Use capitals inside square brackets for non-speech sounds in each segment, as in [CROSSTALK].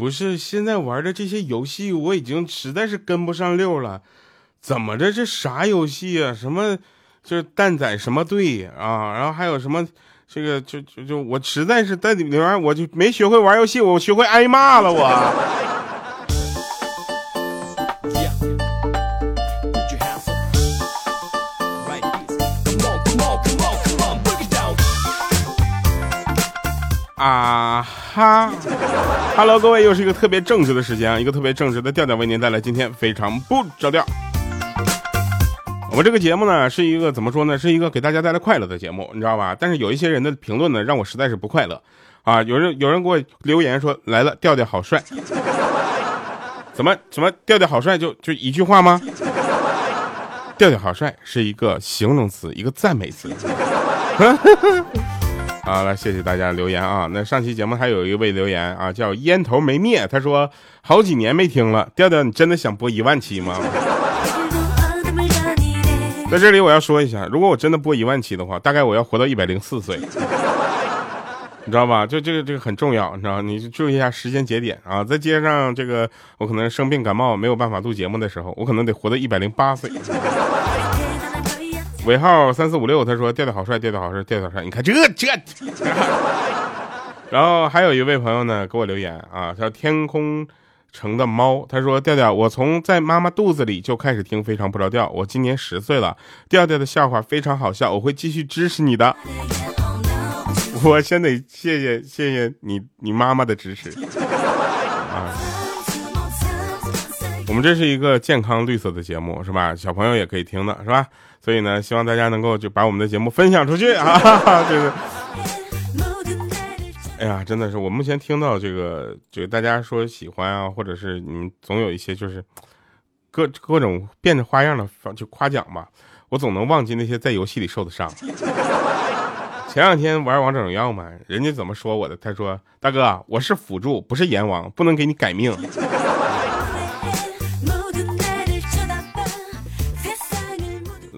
不是，现在玩的这些游戏我已经实在是跟不上溜了。怎么着？这啥游戏啊？什么就是蛋仔什么队啊？然后还有什么这个就就就我实在是在里面我就没学会玩游戏，我学会挨骂了我。啊哈，Hello，各位，又是一个特别正直的时间啊，一个特别正直的调调为您带来今天非常不着调。我们这个节目呢，是一个怎么说呢，是一个给大家带来快乐的节目，你知道吧？但是有一些人的评论呢，让我实在是不快乐啊。有人有人给我留言说，来了，调调好帅。[LAUGHS] 怎么怎么调调好帅就就一句话吗？调调好帅是一个形容词，一个赞美词。[LAUGHS] 好了，谢谢大家留言啊。那上期节目还有一位留言啊，叫烟头没灭，他说好几年没听了，调调你真的想播一万期吗？在这里我要说一下，如果我真的播一万期的话，大概我要活到一百零四岁，你知道吧？就这个这个很重要，你知道你注意一下时间节点啊。再接上这个，我可能生病感冒没有办法录节目的时候，我可能得活到一百零八岁。尾号三四五六，他说调调好帅，调调好帅，调调好帅，你看这这。然后还有一位朋友呢，给我留言啊，叫天空城的猫，他说调调，我从在妈妈肚子里就开始听非常不着调，我今年十岁了，调调的笑话非常好笑，我会继续支持你的。[LAUGHS] 我先得谢谢谢谢你你妈妈的支持啊。我们这是一个健康绿色的节目，是吧？小朋友也可以听的，是吧？所以呢，希望大家能够就把我们的节目分享出去啊！对 [LAUGHS] 对。[LAUGHS] 哎呀，真的是，我目前听到这个，就大家说喜欢啊，或者是你们总有一些就是各各种变着花样的就夸奖吧，我总能忘记那些在游戏里受的伤。[LAUGHS] 前两天玩王者荣耀嘛，人家怎么说我的？他说：“大哥，我是辅助，不是阎王，不能给你改命。”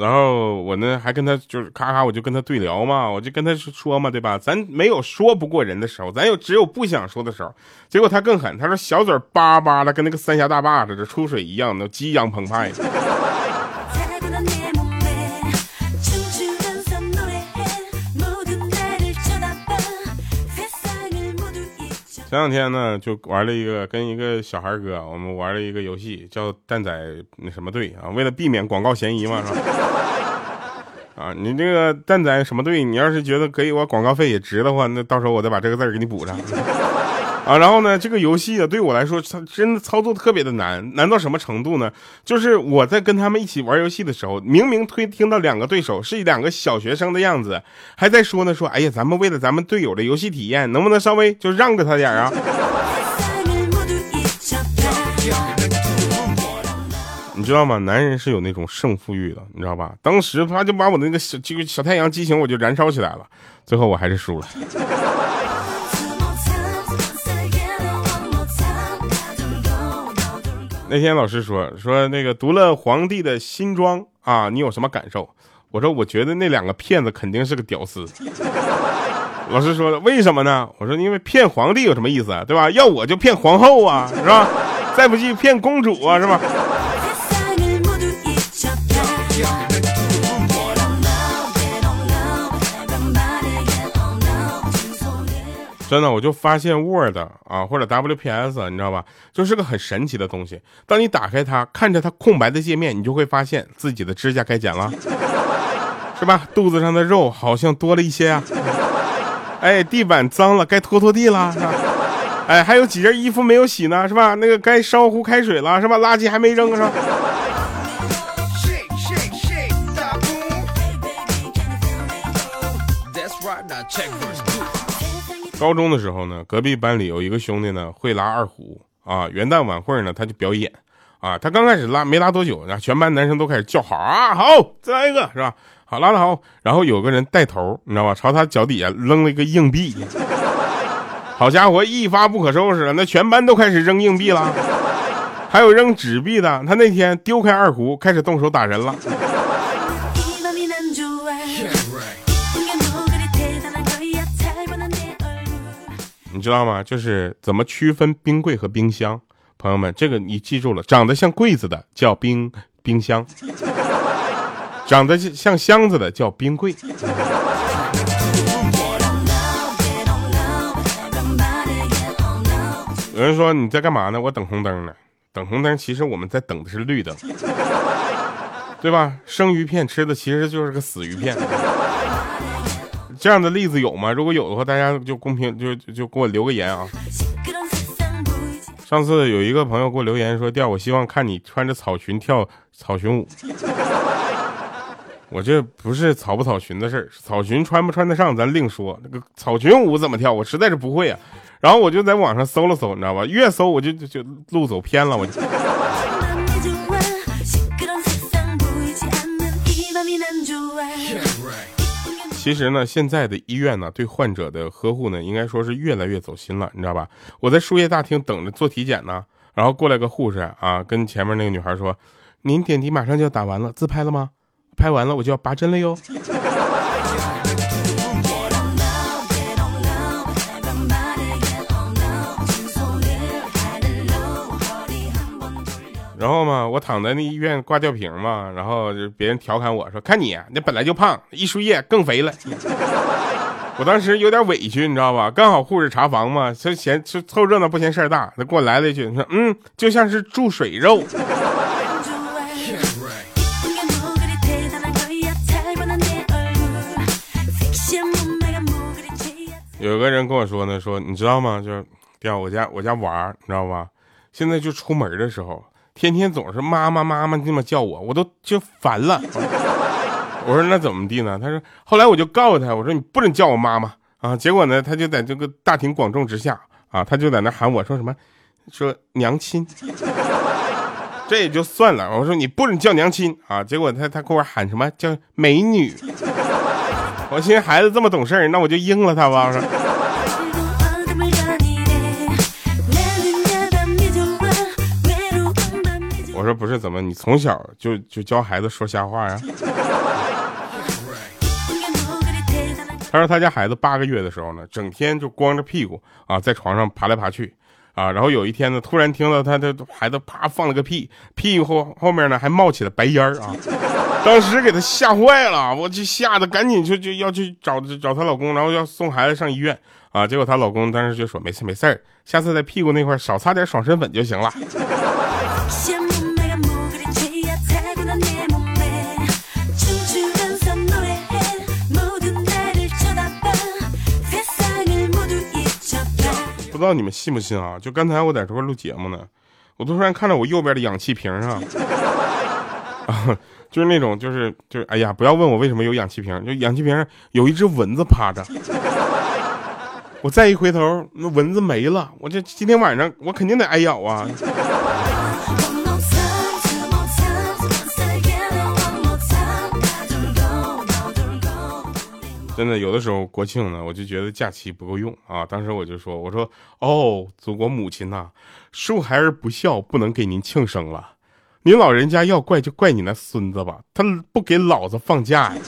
然后我呢还跟他就是咔咔我就跟他对聊嘛，我就跟他说嘛，对吧？咱没有说不过人的时候，咱有只有不想说的时候。结果他更狠，他说小嘴叭叭的跟那个三峡大坝似的出水一样，的激扬澎湃。前两天呢就玩了一个跟一个小孩哥，我们玩了一个游戏叫蛋仔那什么队啊，为了避免广告嫌疑嘛，是吧？[LAUGHS] 啊，你这个蛋仔什么队，你要是觉得给我广告费也值的话，那到时候我再把这个字给你补上。啊，然后呢，这个游戏啊，对我来说，它真的操作特别的难，难到什么程度呢？就是我在跟他们一起玩游戏的时候，明明推听到两个对手是两个小学生的样子，还在说呢，说，哎呀，咱们为了咱们队友的游戏体验，能不能稍微就让着他点啊？[LAUGHS] 你知道吗？男人是有那种胜负欲的，你知道吧？当时他就把我那个小这个小太阳激情，我就燃烧起来了，最后我还是输了。那天老师说说那个读了皇帝的新装啊，你有什么感受？我说我觉得那两个骗子肯定是个屌丝。老师说，为什么呢？我说因为骗皇帝有什么意思啊，对吧？要我就骗皇后啊，是吧？再不济骗公主啊，是吧？真的，我就发现 Word 啊，或者 WPS，你知道吧，就是个很神奇的东西。当你打开它，看着它空白的界面，你就会发现自己的指甲该剪了，是吧？肚子上的肉好像多了一些啊。哎，地板脏了，该拖拖地了。哎，还有几件衣服没有洗呢，是吧？那个该烧壶开水了，是吧？垃圾还没扔，是吧？高中的时候呢，隔壁班里有一个兄弟呢会拉二胡啊。元旦晚会呢，他就表演啊。他刚开始拉没拉多久，然后全班男生都开始叫好啊，好，再来一个是吧？好，拉的好。然后有个人带头，你知道吧？朝他脚底下扔了一个硬币。好家伙，一发不可收拾了，那全班都开始扔硬币了，还有扔纸币的。他那天丢开二胡，开始动手打人了。你知道吗？就是怎么区分冰柜和冰箱？朋友们，这个你记住了，长得像柜子的叫冰冰箱，长得像箱子的叫冰柜。有人说你在干嘛呢？我等红灯呢。等红灯，其实我们在等的是绿灯，对吧？生鱼片吃的其实就是个死鱼片。这样的例子有吗？如果有的话，大家就公屏就就给我留个言啊。上次有一个朋友给我留言说：“调，我希望看你穿着草裙跳草裙舞。[LAUGHS] ”我这不是草不草裙的事儿，草裙穿不穿得上咱另说。那个草裙舞怎么跳？我实在是不会啊。然后我就在网上搜了搜，你知道吧？越搜我就就就路走偏了，我就。其实呢，现在的医院呢，对患者的呵护呢，应该说是越来越走心了，你知道吧？我在输液大厅等着做体检呢，然后过来个护士啊，跟前面那个女孩说：“您点滴马上就要打完了，自拍了吗？拍完了我就要拔针了哟。”然后嘛，我躺在那医院挂吊瓶嘛，然后就别人调侃我说：“看你那本来就胖，一输液更肥了。”我当时有点委屈，你知道吧？刚好护士查房嘛，他嫌就凑热闹不嫌事儿大，他给我来了一句说：“嗯，就像是注水肉。”有个人跟我说呢，说你知道吗？就是调我家我家娃，你知道吧？现在就出门的时候。天天总是妈妈妈妈这么叫我，我都就烦了。[LAUGHS] 我说那怎么地呢？他说后来我就告诉他，我说你不准叫我妈妈啊。结果呢，他就在这个大庭广众之下啊，他就在那喊我说什么，说娘亲。[LAUGHS] 这也就算了，我说你不准叫娘亲啊。结果他他给我喊什么叫美女。[LAUGHS] 我寻思孩子这么懂事那我就应了他吧。我说。说不是，怎么你从小就就教孩子说瞎话呀？他说他家孩子八个月的时候呢，整天就光着屁股啊，在床上爬来爬去啊。然后有一天呢，突然听到他的孩子啪放了个屁，屁股后后面呢还冒起了白烟啊。当时给他吓坏了，我就吓得赶紧就就要去找找她老公，然后要送孩子上医院啊。结果她老公当时就说没事没事下次在屁股那块少擦点爽身粉就行了。[LAUGHS] 不知道你们信不信啊？就刚才我在这块录节目呢，我突然看到我右边的氧气瓶上，[LAUGHS] 就是那种，就是就是，哎呀，不要问我为什么有氧气瓶，就氧气瓶上有一只蚊子趴着。我再一回头，那蚊子没了，我这今天晚上我肯定得挨咬啊。真的，有的时候国庆呢，我就觉得假期不够用啊。当时我就说：“我说哦，祖国母亲呐，恕孩儿不孝，不能给您庆生了。您老人家要怪就怪你那孙子吧，他不给老子放假呀。”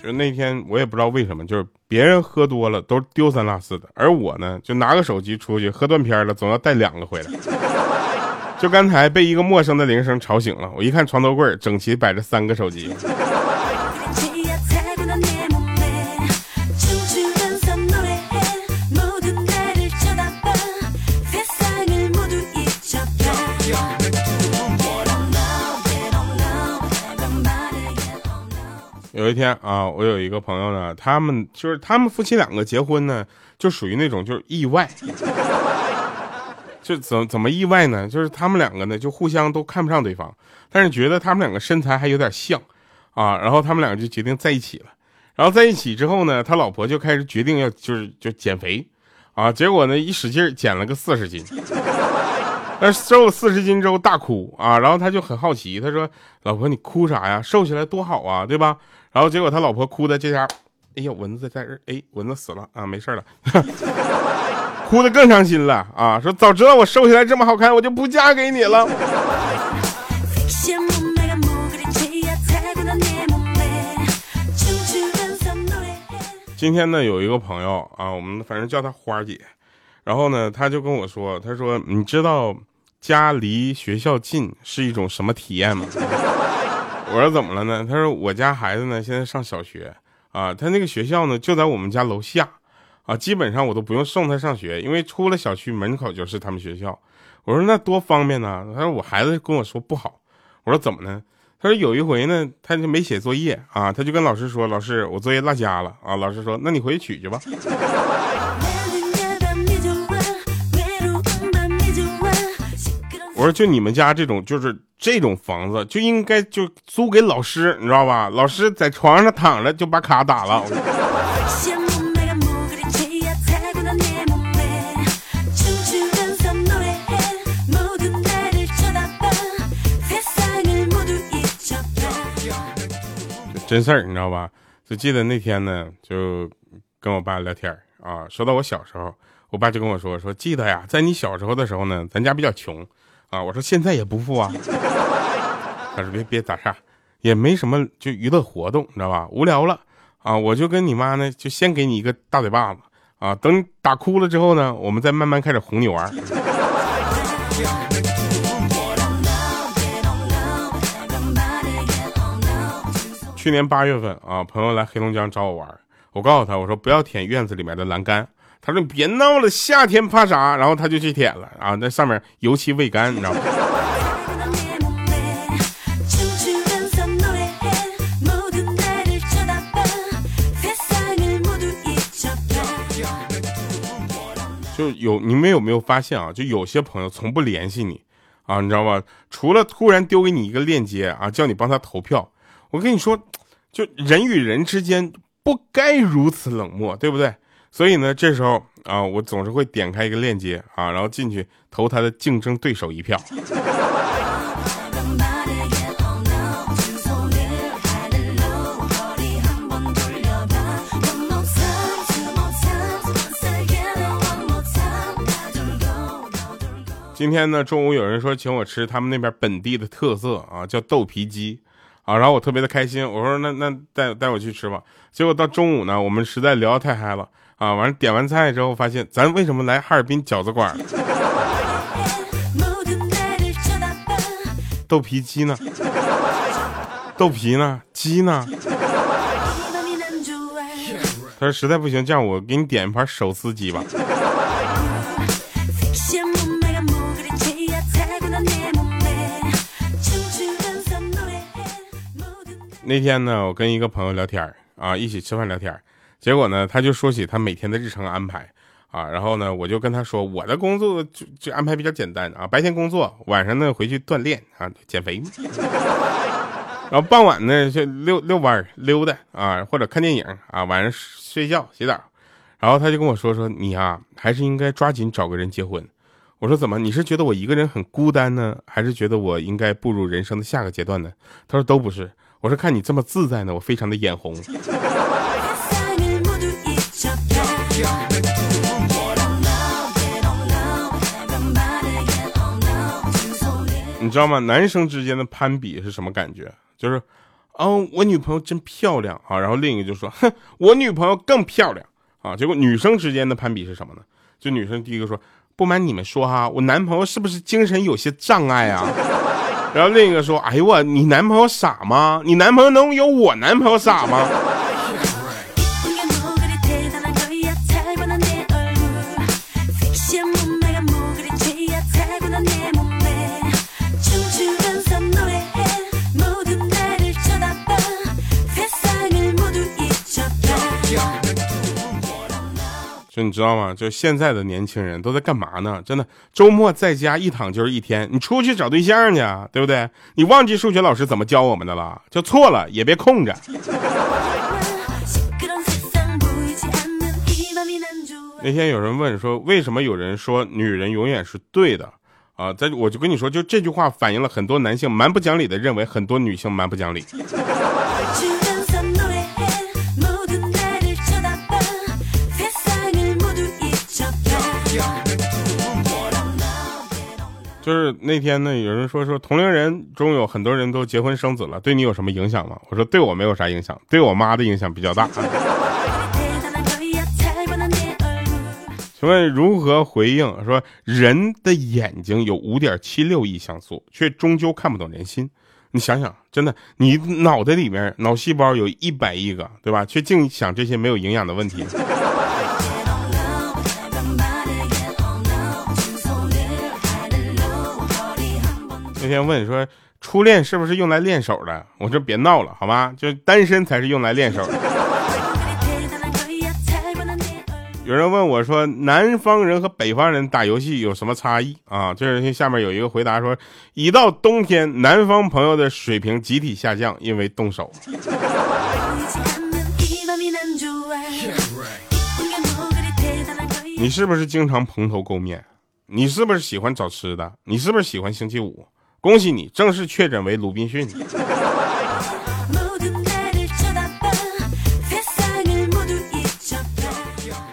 就那天我也不知道为什么，就是别人喝多了都丢三落四的，而我呢，就拿个手机出去喝断片了，总要带两个回来。就刚才被一个陌生的铃声吵醒了，我一看床头柜整齐摆着三个手机。有一天啊，我有一个朋友呢，他们就是他们夫妻两个结婚呢，就属于那种就是意外。就怎怎么意外呢？就是他们两个呢，就互相都看不上对方，但是觉得他们两个身材还有点像，啊，然后他们两个就决定在一起了。然后在一起之后呢，他老婆就开始决定要就是就减肥，啊，结果呢一使劲减了个四十斤，那瘦了四十斤之后大哭啊，然后他就很好奇，他说：“老婆你哭啥呀？瘦下来多好啊，对吧？”然后结果他老婆哭的这下，哎呀蚊子在这哎蚊子死了啊没事了。[LAUGHS] 哭的更伤心了啊说早知道我瘦下来这么好看我就不嫁给你了。[LAUGHS] 今天呢有一个朋友啊我们反正叫她花姐然后呢她就跟我说她说你知道家离学校近是一种什么体验吗？[LAUGHS] 我说怎么了呢？她说我家孩子呢现在上小学啊，他那个学校呢就在我们家楼下啊，基本上我都不用送他上学，因为出了小区门口就是他们学校。我说那多方便呢。他说我孩子跟我说不好。我说怎么呢？他说有一回呢，他就没写作业啊，他就跟老师说：“老师，我作业落家了啊。”老师说：“那你回去取去吧。”我说就你们家这种就是这种房子就应该就租给老师，你知道吧？老师在床上躺着就把卡打了。真事儿，你知道吧？就记得那天呢，就跟我爸聊天啊，说到我小时候，我爸就跟我说说，记得呀，在你小时候的时候呢，咱家比较穷啊。我说现在也不富啊。他说别别咋啥，也没什么就娱乐活动，你知道吧？无聊了啊，我就跟你妈呢，就先给你一个大嘴巴子啊，等打哭了之后呢，我们再慢慢开始哄你玩。去年八月份啊，朋友来黑龙江找我玩，我告诉他，我说不要舔院子里面的栏杆。他说你别闹了，夏天怕啥？然后他就去舔了啊，那上面油漆未干，你知道吗？就有你们有没有发现啊？就有些朋友从不联系你啊，你知道吧？除了突然丢给你一个链接啊，叫你帮他投票。我跟你说，就人与人之间不该如此冷漠，对不对？所以呢，这时候啊，我总是会点开一个链接啊，然后进去投他的竞争对手一票。今天呢，中午有人说请我吃他们那边本地的特色啊，叫豆皮鸡。啊，然后我特别的开心，我说那那带带我去吃吧。结果到中午呢，我们实在聊太嗨了啊，完了点完菜之后发现，咱为什么来哈尔滨饺子馆？豆皮鸡呢？豆皮呢？鸡呢？他说实在不行，这样我给你点一盘手撕鸡吧。那天呢，我跟一个朋友聊天啊，一起吃饭聊天结果呢，他就说起他每天的日程安排啊，然后呢，我就跟他说，我的工作就就安排比较简单啊，白天工作，晚上呢回去锻炼啊，减肥，[LAUGHS] 然后傍晚呢就遛遛弯溜达啊，或者看电影啊，晚上睡觉洗澡，然后他就跟我说说，你啊，还是应该抓紧找个人结婚。我说怎么？你是觉得我一个人很孤单呢，还是觉得我应该步入人生的下个阶段呢？他说都不是。我说看你这么自在呢，我非常的眼红。你知道吗？男生之间的攀比是什么感觉？就是，哦，我女朋友真漂亮啊，然后另一个就说，哼，我女朋友更漂亮啊。结果女生之间的攀比是什么呢？就女生第一个说，不瞒你们说哈，我男朋友是不是精神有些障碍啊？[LAUGHS] 然后另一个说：“哎呦我，你男朋友傻吗？你男朋友能有我男朋友傻吗？”你知道吗？就现在的年轻人都在干嘛呢？真的，周末在家一躺就是一天。你出去找对象去，对不对？你忘记数学老师怎么教我们的了？就错了也别空着。那天有人问说，为什么有人说女人永远是对的？啊，在我就跟你说，就这句话反映了很多男性蛮不讲理的认为很多女性蛮不讲理。就是那天呢，有人说说同龄人中有很多人都结婚生子了，对你有什么影响吗？我说对我没有啥影响，对我妈的影响比较大。请问如何回应？说人的眼睛有五点七六亿像素，却终究看不懂人心。你想想，真的，你脑袋里面脑细胞有一百亿个，对吧？却净想这些没有营养的问题。那天问说，初恋是不是用来练手的？我说别闹了，好吗？就单身才是用来练手的。有人问我说，南方人和北方人打游戏有什么差异啊？这是下面有一个回答说，一到冬天，南方朋友的水平集体下降，因为动手。你是不是经常蓬头垢面？你是不是喜欢找吃的？你是不是喜欢星期五？恭喜你，正式确诊为鲁滨逊。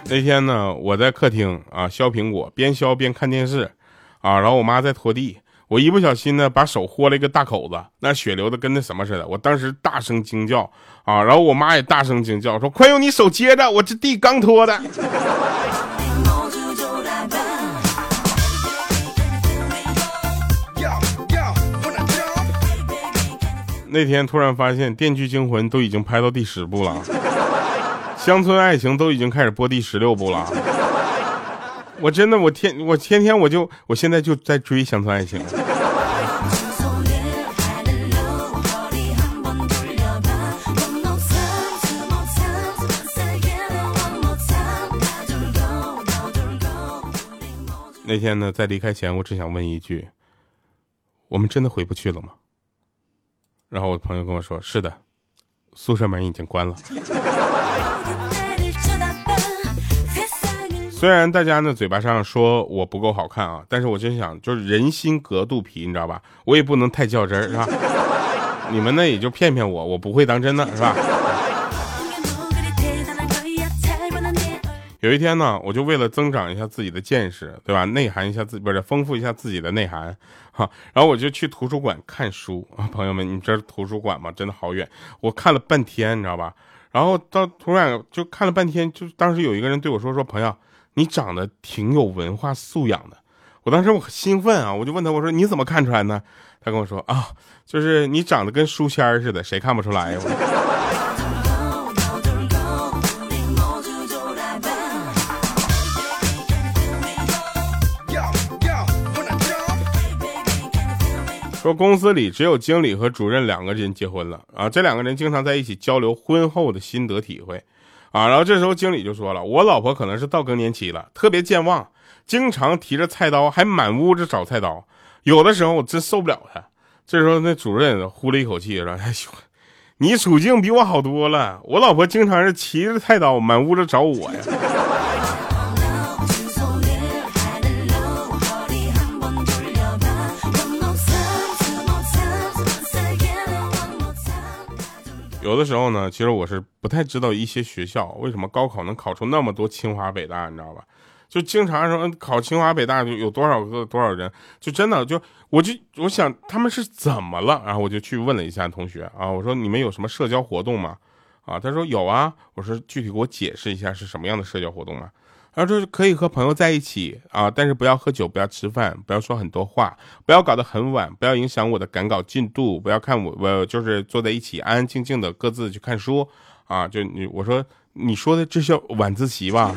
那天呢，我在客厅啊削苹果，边削边看电视，啊，然后我妈在拖地，我一不小心呢把手豁了一个大口子，那血流的跟那什么似的，我当时大声惊叫啊，然后我妈也大声惊叫说：“快用你手接着，我这地刚拖的。”那天突然发现《电锯惊魂》都已经拍到第十部了，《乡村爱情》都已经开始播第十六部了。我真的，我天，我天天我就，我现在就在追《乡村爱情》。那天呢，在离开前，我只想问一句：我们真的回不去了吗？然后我朋友跟我说：“是的，宿舍门已经关了。[LAUGHS] ”虽然大家呢嘴巴上说我不够好看啊，但是我真想，就是人心隔肚皮，你知道吧？我也不能太较真儿，是吧？你们呢也就骗骗我，我不会当真的，是吧？有一天呢，我就为了增长一下自己的见识，对吧？内涵一下自己，不是丰富一下自己的内涵，哈。然后我就去图书馆看书啊，朋友们，你知道图书馆吗？真的好远，我看了半天，你知道吧？然后到图书馆就看了半天，就当时有一个人对我说：“说朋友，你长得挺有文化素养的。”我当时我很兴奋啊，我就问他，我说：“你怎么看出来呢？”他跟我说：“啊，就是你长得跟书签似的，谁看不出来呀？” [LAUGHS] 说公司里只有经理和主任两个人结婚了啊，这两个人经常在一起交流婚后的心得体会，啊，然后这时候经理就说了，我老婆可能是到更年期了，特别健忘，经常提着菜刀还满屋子找菜刀，有的时候我真受不了她。这时候那主任呼了一口气说，哎呦，你处境比我好多了，我老婆经常是骑着菜刀满屋子找我呀。有的时候呢，其实我是不太知道一些学校为什么高考能考出那么多清华北大，你知道吧？就经常说考清华北大就有多少个多少人，就真的就我就我想他们是怎么了？然后我就去问了一下同学啊，我说你们有什么社交活动吗？啊，他说有啊。我说具体给我解释一下是什么样的社交活动吗？然后就是可以和朋友在一起啊，但是不要喝酒，不要吃饭，不要说很多话，不要搞得很晚，不要影响我的赶稿进度，不要看我，我就是坐在一起安安静静的各自去看书啊。就你我说你说的这叫晚自习吧？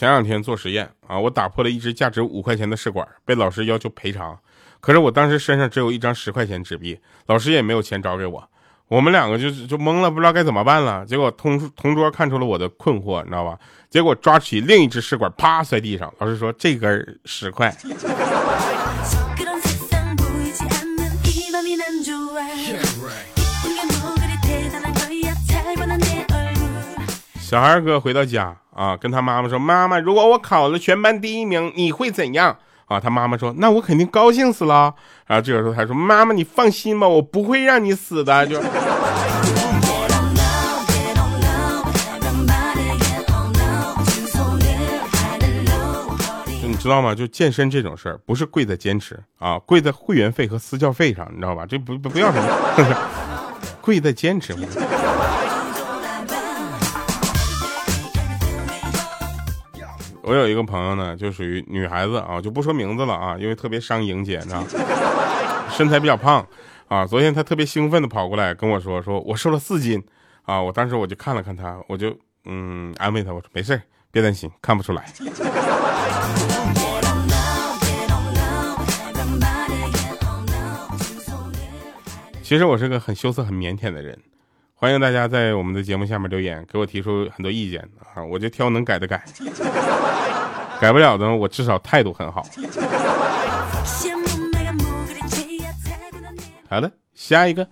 前两天做实验啊，我打破了一只价值五块钱的试管，被老师要求赔偿。可是我当时身上只有一张十块钱纸币，老师也没有钱找给我。我们两个就就懵了，不知道该怎么办了。结果同同桌看出了我的困惑，你知道吧？结果抓起另一只试管，啪摔地上。老师说这根十块。小孩哥回到家啊，跟他妈妈说：“妈妈，如果我考了全班第一名，你会怎样？”啊，他妈妈说：“那我肯定高兴死了。”然后这个时候他说：“妈妈，你放心吧，我不会让你死的。”就你，知道吗？就健身这种事儿，不是贵在坚持啊，贵在会员费和私教费上，你知道吧？这不不不要什么，[LAUGHS] 贵在坚持。我有一个朋友呢，就属于女孩子啊，就不说名字了啊，因为特别伤莹姐，你知道，身材比较胖啊。昨天她特别兴奋的跑过来跟我说，说我瘦了四斤啊。我当时我就看了看她，我就嗯安慰她，我说没事别担心，看不出来。其实我是个很羞涩、很腼腆的人。欢迎大家在我们的节目下面留言，给我提出很多意见啊，我就挑能改的改，改不了的我至少态度很好。好的，下一个。